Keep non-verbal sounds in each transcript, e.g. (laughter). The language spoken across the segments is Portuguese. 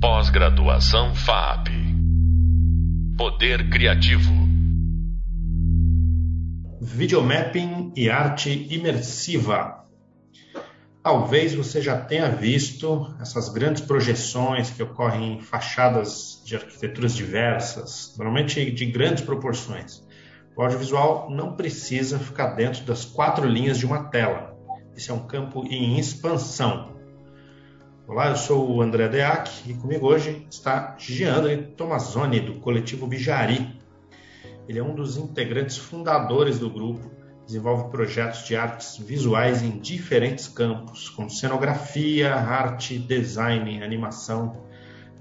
Pós-graduação FAP. Poder Criativo. Videomapping e arte imersiva. Talvez você já tenha visto essas grandes projeções que ocorrem em fachadas de arquiteturas diversas, normalmente de grandes proporções. O audiovisual não precisa ficar dentro das quatro linhas de uma tela. Esse é um campo em expansão. Olá, eu sou o André Deac e comigo hoje está Giandre Tomazoni, do coletivo Bijari. Ele é um dos integrantes fundadores do grupo, desenvolve projetos de artes visuais em diferentes campos, como cenografia, arte, design, animação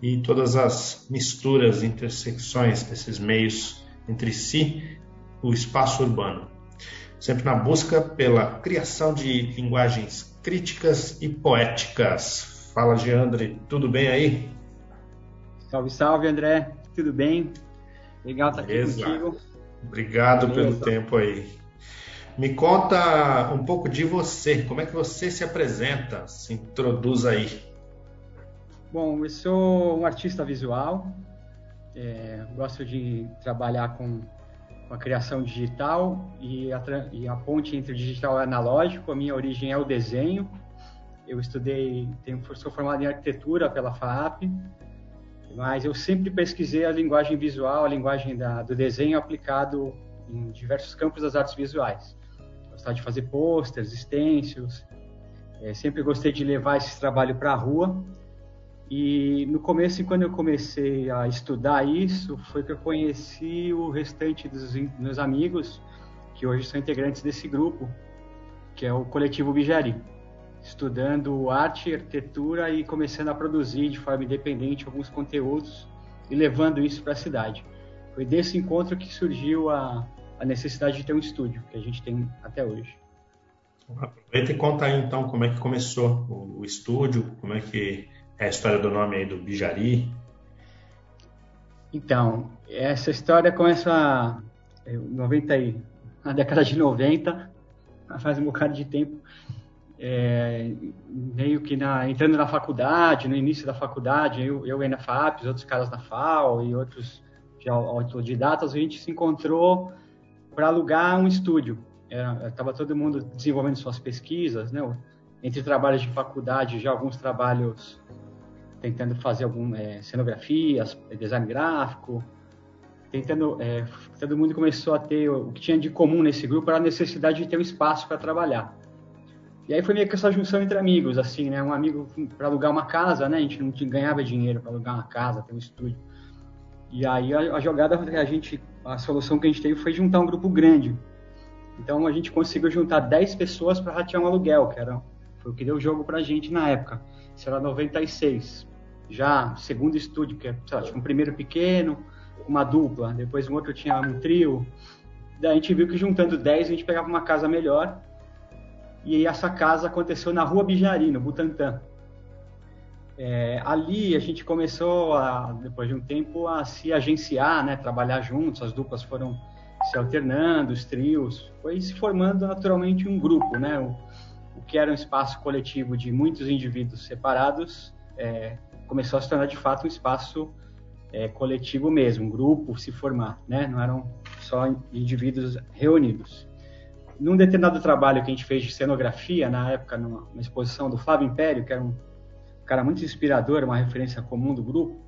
e todas as misturas, intersecções desses meios entre si, o espaço urbano. Sempre na busca pela criação de linguagens críticas e poéticas Fala, Geandre, tudo bem aí? Salve, salve, André, tudo bem? Legal estar aqui contigo. Obrigado Beleza. pelo tempo aí. Me conta um pouco de você, como é que você se apresenta, se introduz aí. Bom, eu sou um artista visual, é, gosto de trabalhar com, com, a criação digital e a, e a ponte entre o digital e o analógico. A minha origem é o desenho, eu estudei, tenho, sou formado em arquitetura pela FAAP, mas eu sempre pesquisei a linguagem visual, a linguagem da, do desenho aplicado em diversos campos das artes visuais. Gostava de fazer posters, stencils, é, sempre gostei de levar esse trabalho para a rua. E no começo, quando eu comecei a estudar isso, foi que eu conheci o restante dos meus amigos, que hoje são integrantes desse grupo, que é o Coletivo Bijari estudando arte e arquitetura e começando a produzir de forma independente alguns conteúdos e levando isso para a cidade. Foi desse encontro que surgiu a, a necessidade de ter um estúdio, que a gente tem até hoje. Aproveita e conta aí então como é que começou o, o estúdio, como é que é a história do nome aí do Bijari. Então, essa história começa 90 na década de 90, faz um bocado de tempo é, meio que na, entrando na faculdade, no início da faculdade, eu, eu e na FAPES, outros caras na FAO e outros de autodidatas, a gente se encontrou para alugar um estúdio. Estava todo mundo desenvolvendo suas pesquisas, né? entre trabalhos de faculdade, já alguns trabalhos tentando fazer algum é, cenografias, design gráfico, tentando, é, todo mundo começou a ter o que tinha de comum nesse grupo era a necessidade de ter um espaço para trabalhar. E aí foi meio que essa junção entre amigos, assim, né? Um amigo para alugar uma casa, né? A gente não ganhava dinheiro para alugar uma casa, ter um estúdio. E aí a, a jogada a gente, a solução que a gente teve foi juntar um grupo grande. Então a gente conseguiu juntar 10 pessoas para ratear um aluguel, que era foi o que deu o jogo pra gente na época. Isso era 96. Já segundo estúdio, que é, sei lá, tinha um primeiro pequeno, uma dupla, depois um outro tinha um trio. Daí a gente viu que juntando 10 a gente pegava uma casa melhor e essa casa aconteceu na Rua Bijari, no Butantã. É, ali a gente começou, a, depois de um tempo, a se agenciar, né, trabalhar juntos, as duplas foram se alternando, os trios, foi se formando naturalmente um grupo, né, o, o que era um espaço coletivo de muitos indivíduos separados, é, começou a se tornar de fato um espaço é, coletivo mesmo, um grupo se formar, né, não eram só indivíduos reunidos num determinado trabalho que a gente fez de cenografia, na época, numa, numa exposição do Flávio Império, que era um cara muito inspirador, uma referência comum do grupo,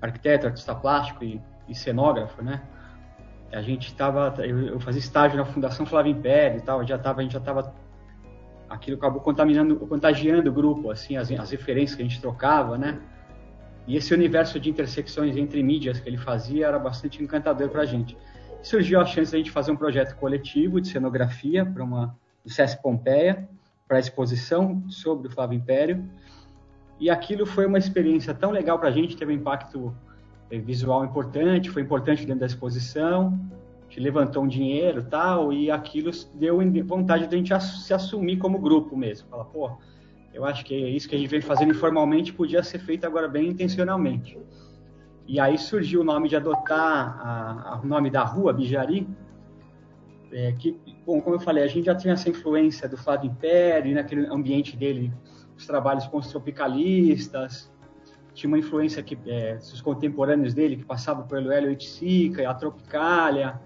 arquiteto, artista plástico e, e cenógrafo, né? A gente estava, eu, eu, fazia estágio na Fundação Flávio Império e tal, já tava, a gente já estava, aquilo acabou contaminando, contagiando o grupo, assim, as, as referências que a gente trocava, né? E esse universo de intersecções entre mídias que ele fazia era bastante encantador para a gente surgiu a chance de a gente fazer um projeto coletivo de cenografia para uma do SESC Pompeia, para a exposição sobre o Flávio Império. E aquilo foi uma experiência tão legal para a gente, teve um impacto eh, visual importante, foi importante dentro da exposição, gente levantou um dinheiro tal, e aquilo deu vontade de a gente se assumir como grupo mesmo. Falar, pô, eu acho que isso que a gente vem fazendo informalmente podia ser feito agora bem intencionalmente. E aí surgiu o nome de adotar o nome da rua, Bijari, é, que, bom, como eu falei, a gente já tinha essa influência do Flávio Império, naquele ambiente dele, os trabalhos com os tropicalistas, tinha uma influência que é, os contemporâneos dele que passavam pelo Hélio Itzica, a Tropicália.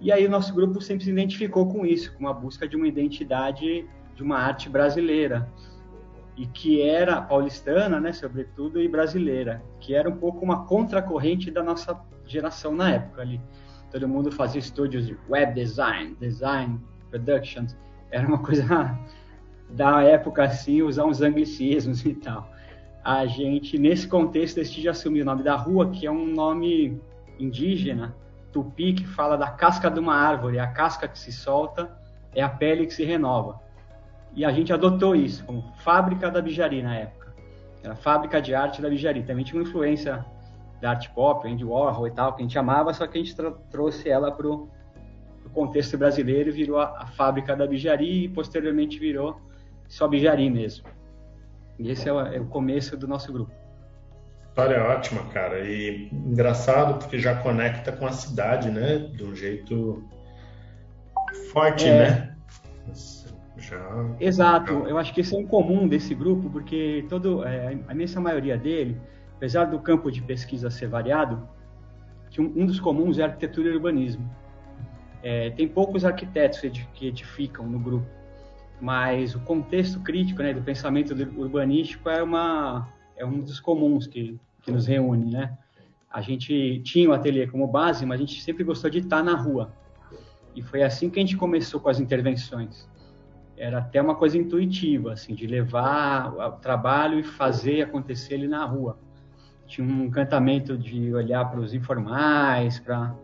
E aí o nosso grupo sempre se identificou com isso, com a busca de uma identidade de uma arte brasileira e que era paulistana, né, sobretudo, e brasileira, que era um pouco uma contracorrente da nossa geração na época ali. Todo mundo fazia estúdios de web design, design productions, era uma coisa (laughs) da época assim, usar uns anglicismos e tal. A gente, nesse contexto, decide assumir o nome da rua, que é um nome indígena, tupi, que fala da casca de uma árvore, a casca que se solta é a pele que se renova. E a gente adotou isso como fábrica da Bijari na época. Era a fábrica de arte da Bijari. Também tinha uma influência da arte pop, Andy Warhol e tal, que a gente amava, só que a gente trouxe ela para o contexto brasileiro e virou a, a, fábrica da Bijari e posteriormente virou só Bijari mesmo. E esse é o, é o começo do nosso grupo. História ótima, cara. E engraçado porque já conecta com a cidade, né? De um jeito forte, é. né? Já, Exato, já... eu acho que esse é um comum desse grupo, porque todo, é, a imensa maioria dele, apesar do campo de pesquisa ser variado, que um, um dos comuns é arquitetura e urbanismo. É, tem poucos arquitetos que edificam no grupo, mas o contexto crítico né, do pensamento urbanístico é, uma, é um dos comuns que, que nos reúne. Né? A gente tinha o ateliê como base, mas a gente sempre gostou de estar na rua. E foi assim que a gente começou com as intervenções era até uma coisa intuitiva, assim, de levar o trabalho e fazer acontecer ele na rua. Tinha um encantamento de olhar para os informais, para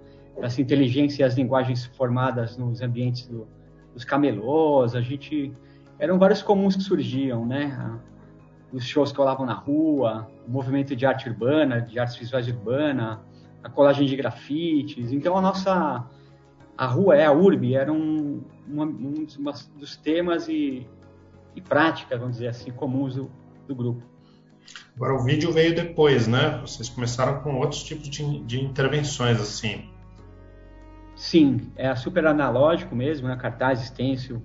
as inteligências e as linguagens formadas nos ambientes do, dos camelôs. A gente eram vários comuns que surgiam, né? Os shows que rolavam na rua, o movimento de arte urbana, de artes visuais urbana, a colagem de grafites. Então a nossa a rua é a urbe, era um, uma, um dos temas e, e práticas, vamos dizer assim, comuns do, do, grupo. Agora, o vídeo veio depois, né? Vocês começaram com outros tipos de, de intervenções, assim. Sim, é super analógico mesmo, né? Cartaz, stencil,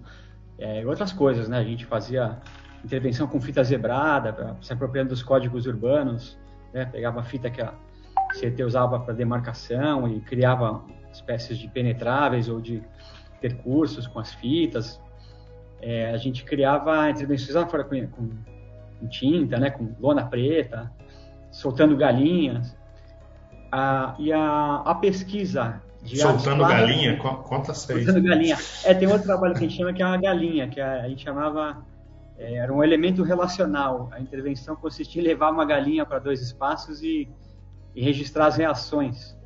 é, outras coisas, né? A gente fazia intervenção com fita zebrada, se apropriando dos códigos urbanos, né? Pegava a fita que a CT usava para demarcação e criava espécies de penetráveis ou de percursos com as fitas. É, a gente criava intervenções lá fora com, com, com, tinta, né, com lona preta, soltando galinhas. A, e a, a pesquisa de Soltando galinha? Conta seis. Soltando galinha. É, tem outro trabalho que a gente chama que é a galinha, que a, a gente chamava. É, era um elemento relacional. A intervenção consistia em levar uma galinha para dois espaços e, e registrar as reações.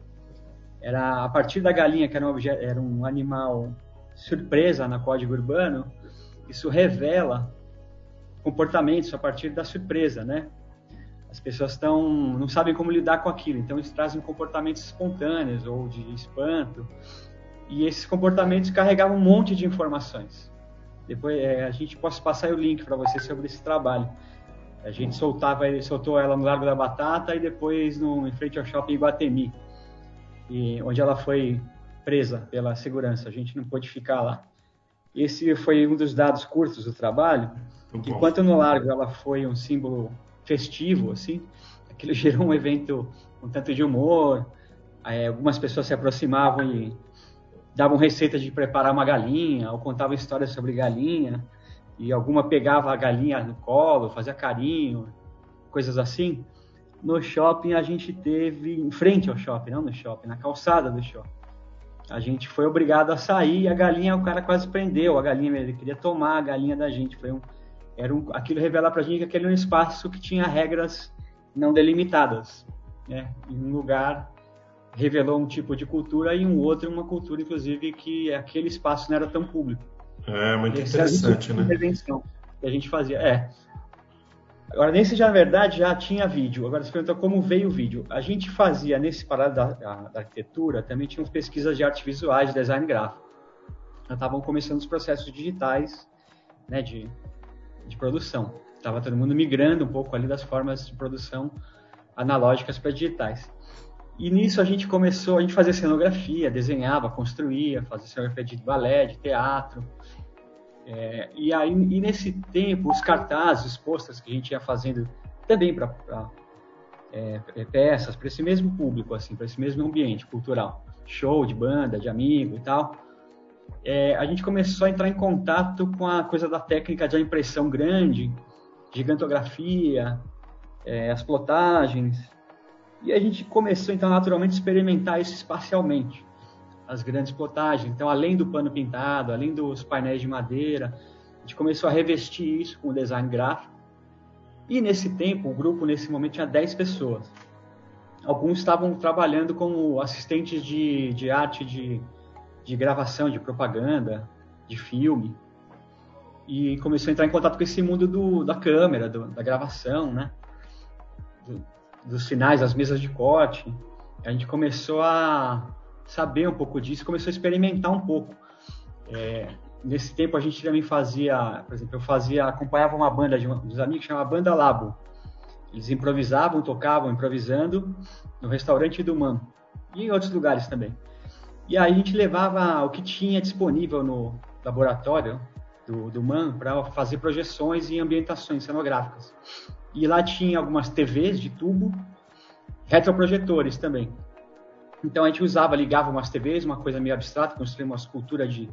Era a partir da galinha, que era um, objeto, era um animal surpresa na código urbano, isso revela comportamentos a partir da surpresa, né? As pessoas estão não sabem como lidar com aquilo, então eles trazem comportamentos espontâneos ou de espanto. E esses comportamentos carregavam um monte de informações. Depois é, a gente posso passar o link para você sobre esse trabalho. A gente soltava, soltou ela no Largo da Batata e depois no, em frente ao shopping Iguatemi e onde ela foi presa pela segurança. A gente não pôde ficar lá. Esse foi um dos dados curtos do trabalho. Enquanto no largo ela foi um símbolo festivo, assim, aquilo (laughs) gerou um evento um tanto de humor. Aí, algumas pessoas se aproximavam e davam receita de preparar uma galinha, ou contavam histórias sobre galinha, e alguma pegava a galinha no colo, fazia carinho, coisas assim no shopping a gente teve, em frente ao shopping, não no shopping, na calçada do shopping. A gente foi obrigado a sair e a galinha, o cara quase prendeu a galinha, ele queria tomar a galinha da gente. Foi um, era um, aquilo revela pra gente que aquele era um espaço que tinha regras não delimitadas. Né? Em um lugar revelou um tipo de cultura e um outro uma cultura, inclusive, que aquele espaço não era tão público. É, muito Esse interessante, né? Intervenção que a gente fazia. É, Agora, nesse já, na verdade, já tinha vídeo. Agora, você pergunta como veio o vídeo. A gente fazia, nesse parado da, da, da arquitetura, também tinha pesquisas de artes visuais, de design gráfico. Já estavam começando os processos digitais né, de, de produção. Estava todo mundo migrando um pouco ali das formas de produção analógicas para digitais. E nisso a gente começou, a gente fazia cenografia, desenhava, construía, fazia cenografia de balé, de teatro, é, e aí, e nesse tempo, os cartazes, os posters que a gente ia fazendo também para é, é, peças para esse mesmo público, assim, para esse mesmo ambiente cultural, show de banda, de amigo e tal. É, a gente começou a entrar em contato com a coisa da técnica de impressão grande, gigantografia, é, as plotagens, e a gente começou então naturalmente a experimentar isso espacialmente, as grandes plotagens. Então, além do pano pintado, além dos painéis de madeira, a gente começou a revestir isso com o design gráfico e nesse tempo, o grupo, nesse momento, tinha 10 pessoas. Alguns estavam trabalhando como assistentes de, de arte de, de gravação, de propaganda, de filme. E começou a entrar em contato com esse mundo do, da câmera, do, da gravação, né? Do, dos finais, das mesas de corte. A gente começou a saber um pouco disso, começou a experimentar um pouco. É, nesse tempo a gente também fazia, por exemplo, eu fazia, acompanhava uma banda de dos amigos chamada Banda Labo. Eles improvisavam, tocavam, improvisando no restaurante do Man e em outros lugares também. E aí a gente levava o que tinha disponível no laboratório do, do Man para fazer projeções e ambientações cenográficas. E lá tinha algumas TVs de tubo, retroprojetores também. Então a gente usava, ligava umas TVs, uma coisa meio abstrata, construía uma escultura de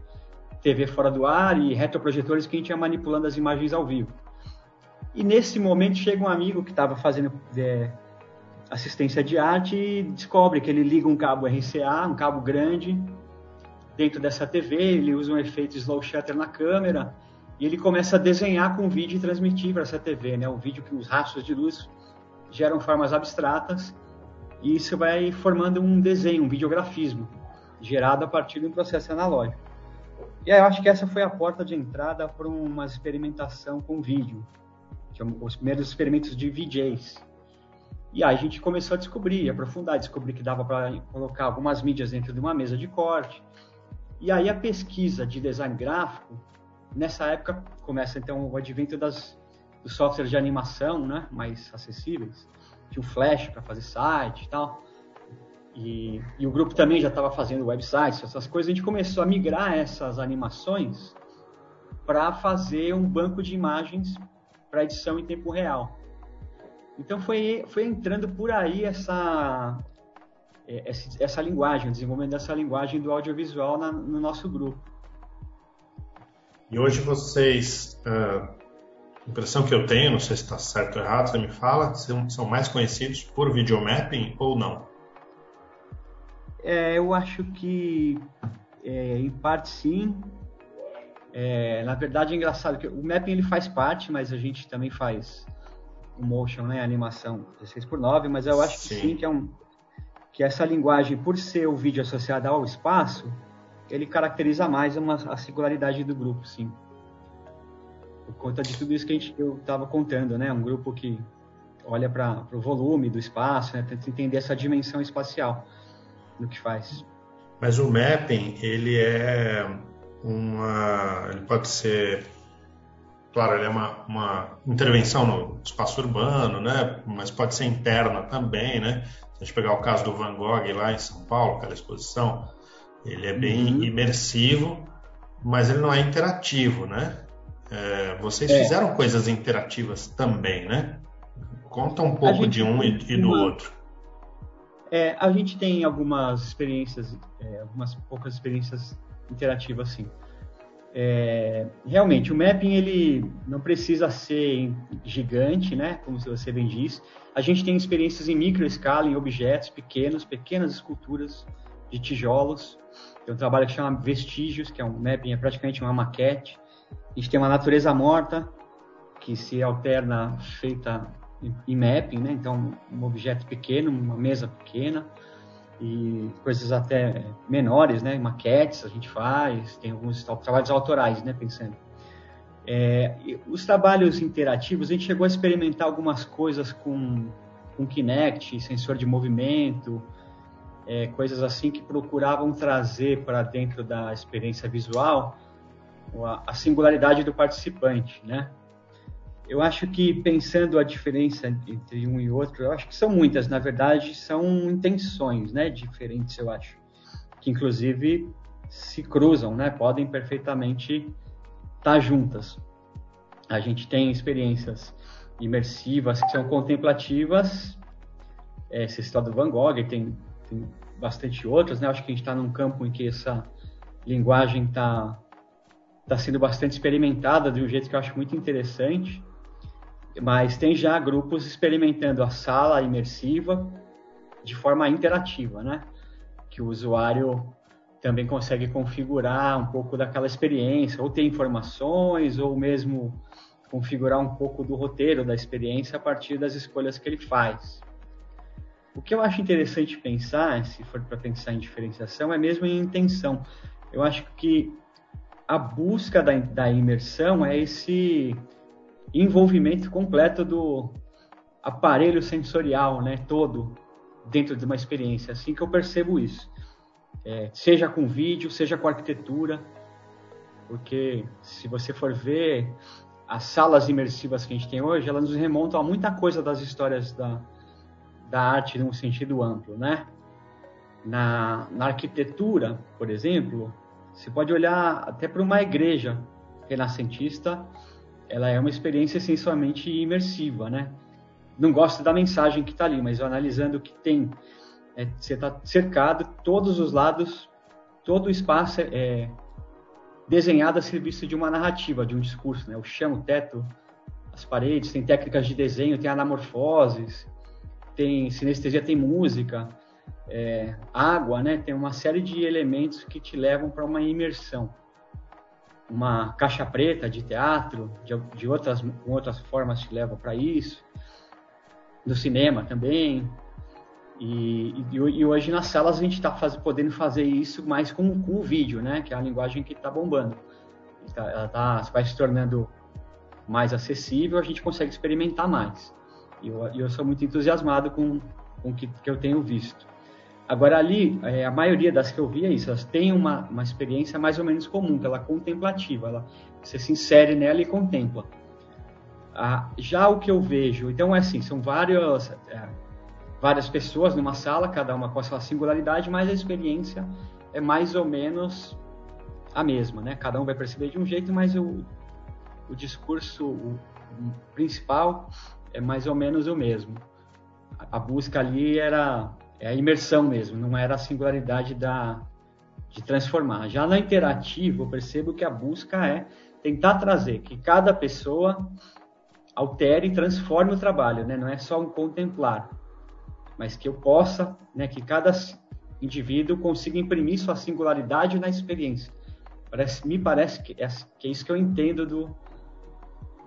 TV fora do ar e retroprojetores que a gente ia manipulando as imagens ao vivo. E nesse momento chega um amigo que estava fazendo é, assistência de arte e descobre que ele liga um cabo RCA, um cabo grande, dentro dessa TV, ele usa um efeito slow shutter na câmera e ele começa a desenhar com vídeo e transmitir para essa TV, né? Um vídeo que os rastros de luz geram formas abstratas e isso vai formando um desenho, um videografismo, gerado a partir de um processo analógico. E aí eu acho que essa foi a porta de entrada para uma experimentação com vídeo, que é os primeiros experimentos de VJs. E aí a gente começou a descobrir, aprofundar, descobrir que dava para colocar algumas mídias dentro de uma mesa de corte. E aí a pesquisa de design gráfico, nessa época começa então o advento das, dos softwares de animação, né, mais acessíveis. Tinha o Flash para fazer site e tal. E, e o grupo também já estava fazendo websites, essas coisas. A gente começou a migrar essas animações para fazer um banco de imagens para edição em tempo real. Então foi, foi entrando por aí essa, é, essa, essa linguagem, o desenvolvimento dessa linguagem do audiovisual na, no nosso grupo. E hoje vocês, uh, impressão que eu tenho, não sei se está certo ou errado, você me fala, são, são mais conhecidos por videomapping ou não? É, eu acho que, é, em parte, sim. É, na verdade, é engraçado que o mapping ele faz parte, mas a gente também faz o motion, né, a animação 16 por 9, mas eu acho sim. que sim, que é um que essa linguagem, por ser o vídeo associado ao espaço, ele caracteriza mais uma, a singularidade do grupo, sim. Por conta de tudo isso que a gente, eu estava contando, né? Um grupo que olha para o volume do espaço, né? tenta entender essa dimensão espacial no que faz. Mas o mapping, ele é uma. Ele pode ser. Claro, ele é uma, uma intervenção no espaço urbano, né? Mas pode ser interna também, né? Se a gente pegar o caso do Van Gogh lá em São Paulo, aquela exposição, ele é bem uhum. imersivo, mas ele não é interativo, né? É, vocês é. fizeram coisas interativas também, né? Conta um pouco de um e, e do uma... outro. É, a gente tem algumas experiências, é, algumas poucas experiências interativas, assim. É, realmente, o mapping ele não precisa ser gigante, né? Como você bem diz. A gente tem experiências em micro escala, em objetos pequenos, pequenas esculturas de tijolos. Tem um trabalho que chama Vestígios, que é um mapping, é praticamente uma maquete. A gente tem uma natureza morta, que se alterna feita em mapping, né? Então, um objeto pequeno, uma mesa pequena e coisas até menores, né? Maquetes a gente faz, tem alguns trabalhos autorais, né? Pensando. É, os trabalhos interativos, a gente chegou a experimentar algumas coisas com, com Kinect, sensor de movimento, é, coisas assim que procuravam trazer para dentro da experiência visual a, singularidade do participante, né? Eu acho que pensando a diferença entre um e outro, eu acho que são muitas, na verdade, são intenções, né, diferentes, eu acho, que inclusive se cruzam, né, podem perfeitamente estar juntas. A gente tem experiências imersivas que são contemplativas, é, essa história do Van Gogh, tem, tem bastante outras, né? Acho que a gente está num campo em que essa linguagem está tá sendo bastante experimentada de um jeito que eu acho muito interessante. Mas tem já grupos experimentando a sala imersiva de forma interativa, né? Que o usuário também consegue configurar um pouco daquela experiência, ou ter informações, ou mesmo configurar um pouco do roteiro da experiência a partir das escolhas que ele faz. O que eu acho interessante pensar, se for para pensar em diferenciação, é mesmo em intenção. Eu acho que a busca da, da imersão é esse envolvimento completo do aparelho sensorial, né, todo dentro de uma experiência. Assim que eu percebo isso, é, seja com vídeo, seja com arquitetura, porque se você for ver as salas imersivas que a gente tem hoje, elas nos remontam a muita coisa das histórias da, da arte num sentido amplo, né? Na, na arquitetura, por exemplo, você pode olhar até para uma igreja renascentista, ela é uma experiência essencialmente imersiva, né? Não gosto da mensagem que está ali, mas analisando o que tem, é, você está cercado, todos os lados, todo o espaço é, é desenhado a serviço de uma narrativa, de um discurso, né? O chão, o teto, as paredes, tem técnicas de desenho, tem anamorfoses, tem sinestesia, tem música, é, água, né? Tem uma série de elementos que te levam para uma imersão. Uma caixa preta de teatro, de, de outras, outras formas te levam para isso. No cinema também. E, e, e, hoje nas salas a gente está faz, podendo fazer isso mais com, com, o vídeo, né? Que é a linguagem que está bombando. Tá, ela tá, vai se tornando mais acessível, a gente consegue experimentar mais. E eu, eu sou muito entusiasmado com, com o que, que eu tenho visto. Agora, ali, é, a maioria das que eu vi é isso, elas têm uma, uma experiência mais ou menos comum, que ela é contemplativa, ela, você se insere nela e contempla. Ah, já o que eu vejo, então é assim, são várias, é, várias pessoas numa sala, cada uma com a sua singularidade, mas a experiência é mais ou menos a mesma, né? Cada um vai perceber de um jeito, mas o, o discurso o, o principal é mais ou menos o mesmo. A busca ali era é a imersão mesmo, não era a singularidade da, de transformar. Já na interativa, eu percebo que a busca é tentar trazer que cada pessoa altere e transforme o trabalho, né? não é só um contemplar, mas que eu possa, né, que cada indivíduo consiga imprimir sua singularidade na experiência. Parece, me parece que é, que é isso que eu entendo do,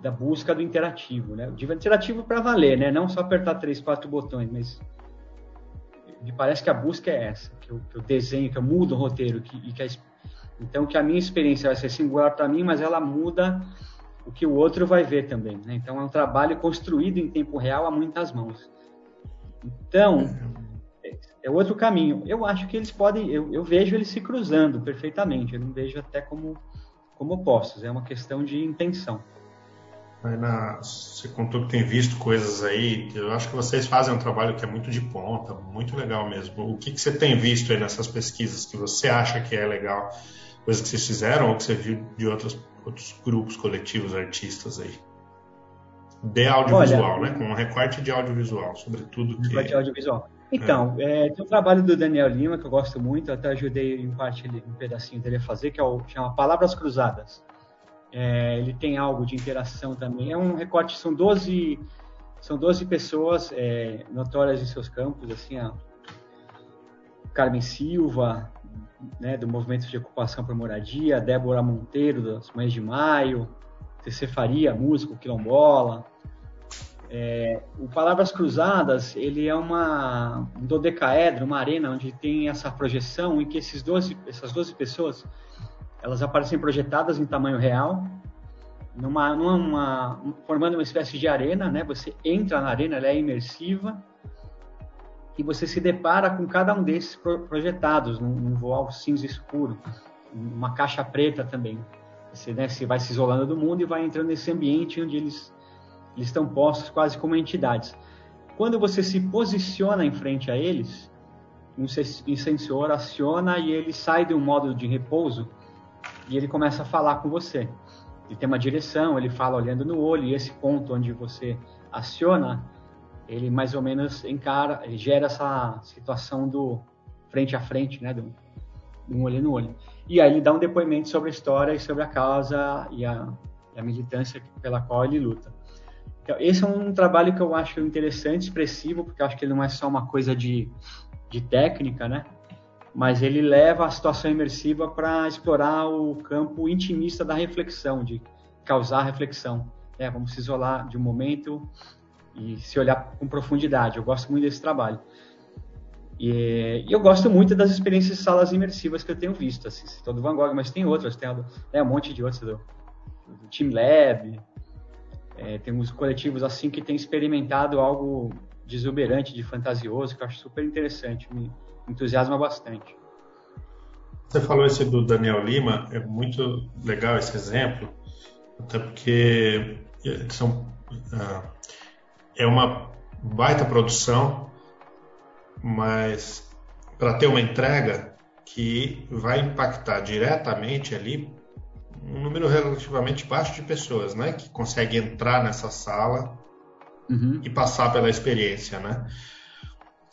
da busca do interativo, né? O interativo para valer, né? Não só apertar três, quatro botões, mas me parece que a busca é essa, que eu, que eu desenho, que eu mudo o roteiro, que, e que a, então que a minha experiência vai ser singular para mim, mas ela muda o que o outro vai ver também, né? Então é um trabalho construído em tempo real a muitas mãos. Então é, é outro caminho. Eu acho que eles podem, eu, eu vejo eles se cruzando perfeitamente. Eu não vejo até como como opostos. É uma questão de intenção. Na, você contou que tem visto coisas aí. Eu acho que vocês fazem um trabalho que é muito de ponta, muito legal mesmo. O que, que você tem visto aí nessas pesquisas que você acha que é legal? Coisas que vocês fizeram ou que você viu de outros, outros grupos coletivos, artistas aí? De audiovisual, Olha, né? Com um recorte de audiovisual, sobretudo. Que... Recorte de audiovisual. Então, é. É, tem um trabalho do Daniel Lima que eu gosto muito, até ajudei em parte um pedacinho dele a fazer, que é o chama Palavras Cruzadas é, ele tem algo de interação também. É um recorte, são 12, são 12 pessoas é, notórias em seus campos, assim, a Carmen Silva, né, do Movimento de Ocupação por Moradia, Débora Monteiro, das Mães de Maio, TC Faria, músico, quilombola. É, o Palavras Cruzadas, ele é uma, um dodecaedro, uma arena onde tem essa projeção em que esses 12, essas 12 pessoas elas aparecem projetadas em tamanho real, numa, numa, formando uma espécie de arena, né? Você entra na arena, ela é imersiva e você se depara com cada um desses projetados num, num voal cinza escuro, uma caixa preta também. Você, né, você vai se isolando do mundo e vai entrando nesse ambiente onde eles, eles estão postos quase como entidades. Quando você se posiciona em frente a eles, um sensor aciona e ele sai de um modo de repouso e ele começa a falar com você. Ele tem uma direção, ele fala olhando no olho, e esse ponto onde você aciona ele mais ou menos encara, ele gera essa situação do frente a frente, né, do, um olho no olho. E aí ele dá um depoimento sobre a história e sobre a causa e a, e a militância pela qual ele luta. Então, esse é um trabalho que eu acho interessante, expressivo, porque eu acho que ele não é só uma coisa de, de técnica, né? Mas ele leva a situação imersiva para explorar o campo intimista da reflexão, de causar reflexão. É, vamos se isolar de um momento e se olhar com profundidade. Eu gosto muito desse trabalho. E, e, eu gosto muito das experiências de salas imersivas que eu tenho visto, assim, todo Van Gogh, mas tem outras, tem né, um monte de outras do, do Team Lab, é, temos coletivos assim que têm experimentado algo de exuberante, de fantasioso, que eu acho super interessante, me entusiasma bastante. Você falou esse do Daniel Lima, é muito legal esse exemplo, até porque são, uh, é uma baita produção, mas para ter uma entrega que vai impactar diretamente ali um número relativamente baixo de pessoas, né, que consegue entrar nessa sala uhum. e passar pela experiência, né?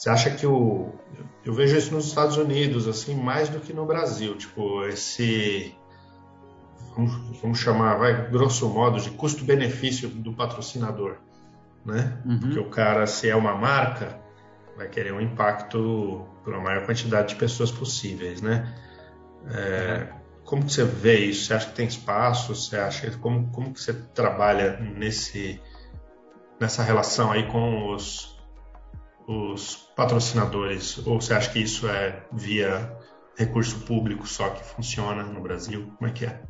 Você acha que o eu vejo isso nos Estados Unidos assim mais do que no Brasil, tipo esse vamos, vamos chamar, vai grosso modo de custo-benefício do patrocinador, né? Uhum. Porque o cara se é uma marca vai querer um impacto para a maior quantidade de pessoas possíveis, né? É, como que você vê isso? Você acha que tem espaço? Você acha como como que você trabalha nesse nessa relação aí com os os patrocinadores? Ou você acha que isso é via recurso público só que funciona no Brasil? Como é que é?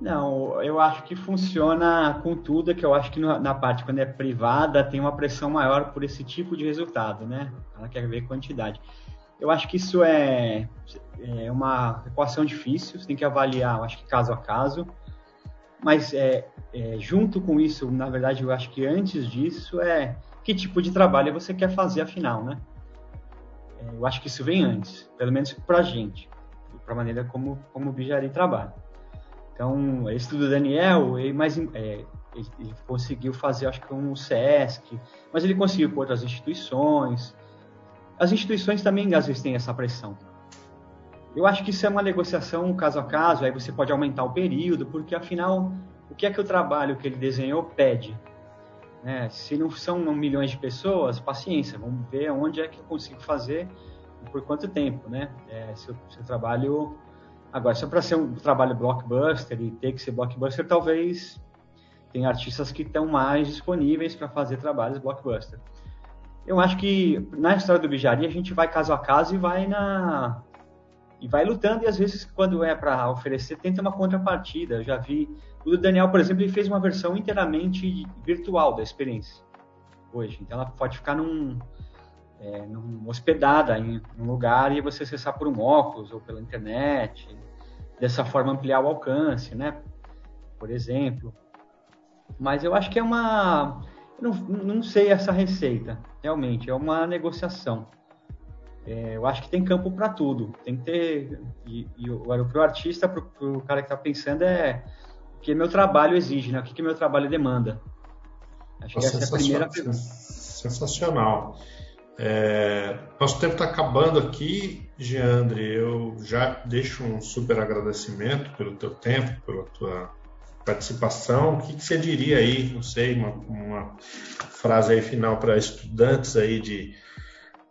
Não, eu acho que funciona com tudo, é que eu acho que na parte quando é privada tem uma pressão maior por esse tipo de resultado, né? Ela quer ver quantidade. Eu acho que isso é, é uma equação difícil, você tem que avaliar, eu acho que caso a caso. Mas é, é, junto com isso, na verdade, eu acho que antes disso é que tipo de trabalho você quer fazer afinal, né? É, eu acho que isso vem antes, pelo menos para a gente, para a maneira como, como o Bijari trabalha. Então, esse do Daniel, ele, mais, é, ele, ele, conseguiu fazer, acho que o SESC, mas ele conseguiu com outras instituições, as instituições também às vezes têm essa pressão. Eu acho que isso é uma negociação caso a caso, aí você pode aumentar o período, porque afinal, o que é que o trabalho que ele desenhou pede? Né? Se não são milhões de pessoas, paciência, vamos ver onde é que eu consigo fazer e por quanto tempo, né? É, se, o, se o trabalho... Agora, é para ser um trabalho blockbuster e ter que ser blockbuster, talvez tem artistas que estão mais disponíveis para fazer trabalhos blockbuster eu acho que na história do Bijari a gente vai caso a caso e vai na e vai lutando e às vezes quando é para oferecer tenta uma contrapartida. Eu já vi o Daniel, por exemplo, ele fez uma versão inteiramente virtual da experiência hoje. Então ela pode ficar num, é, num hospedada em um lugar e você acessar por um óculos ou pela internet. Dessa forma ampliar o alcance, né? Por exemplo. Mas eu acho que é uma não, não sei essa receita, realmente, é uma negociação. É, eu acho que tem campo para tudo. Tem que ter. E, e agora, para o artista, para o cara que está pensando, é o que meu trabalho exige, né? o que, que meu trabalho demanda. Acho que essa é a primeira pergunta. Sensacional. É, nosso tempo está acabando aqui, Geandre. Eu já deixo um super agradecimento pelo teu tempo, pela tua participação. O que, que você diria aí, não sei, uma, uma frase aí final para estudantes aí de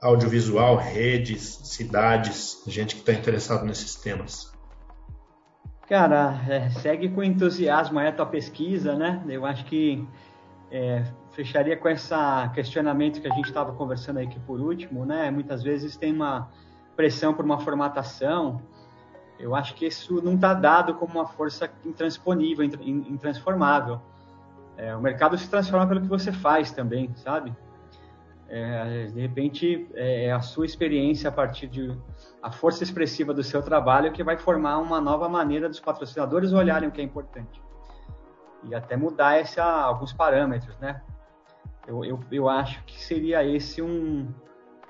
audiovisual, redes, cidades, gente que está interessado nesses temas? Cara, é, segue com entusiasmo aí a tua pesquisa, né? Eu acho que é, fecharia com esse questionamento que a gente estava conversando aí aqui por último, né? Muitas vezes tem uma pressão por uma formatação, eu acho que isso não está dado como uma força intransponível, intransformável. É, o mercado se transforma pelo que você faz também, sabe? É, de repente, é, é a sua experiência a partir de a força expressiva do seu trabalho que vai formar uma nova maneira dos patrocinadores olharem o que é importante e até mudar esse, alguns parâmetros, né? Eu, eu, eu acho que seria esse um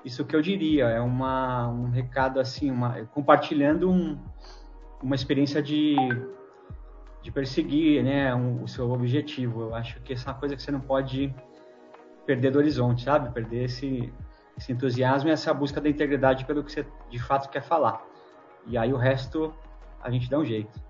isso que eu diria é uma, um recado assim, uma, compartilhando um, uma experiência de, de perseguir né, um, o seu objetivo. Eu acho que essa é uma coisa que você não pode perder do horizonte, sabe? Perder esse, esse entusiasmo e essa busca da integridade pelo que você de fato quer falar. E aí o resto a gente dá um jeito.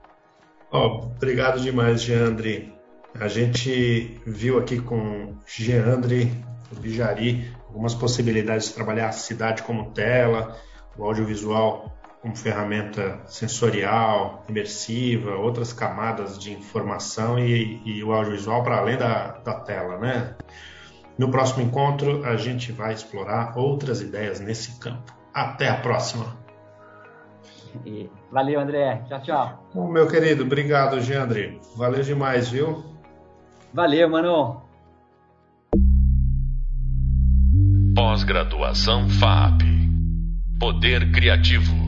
Oh, obrigado demais, Geandre. A gente viu aqui com Geandre, o Bijari, algumas possibilidades de trabalhar a cidade como tela, o audiovisual como ferramenta sensorial, imersiva, outras camadas de informação e, e o audiovisual para além da, da tela, né? No próximo encontro, a gente vai explorar outras ideias nesse campo. Até a próxima! Valeu, André. Tchau, tchau. Bom, meu querido, obrigado, André. Valeu demais, viu? Valeu, mano. Pós-graduação FAP. Poder Criativo.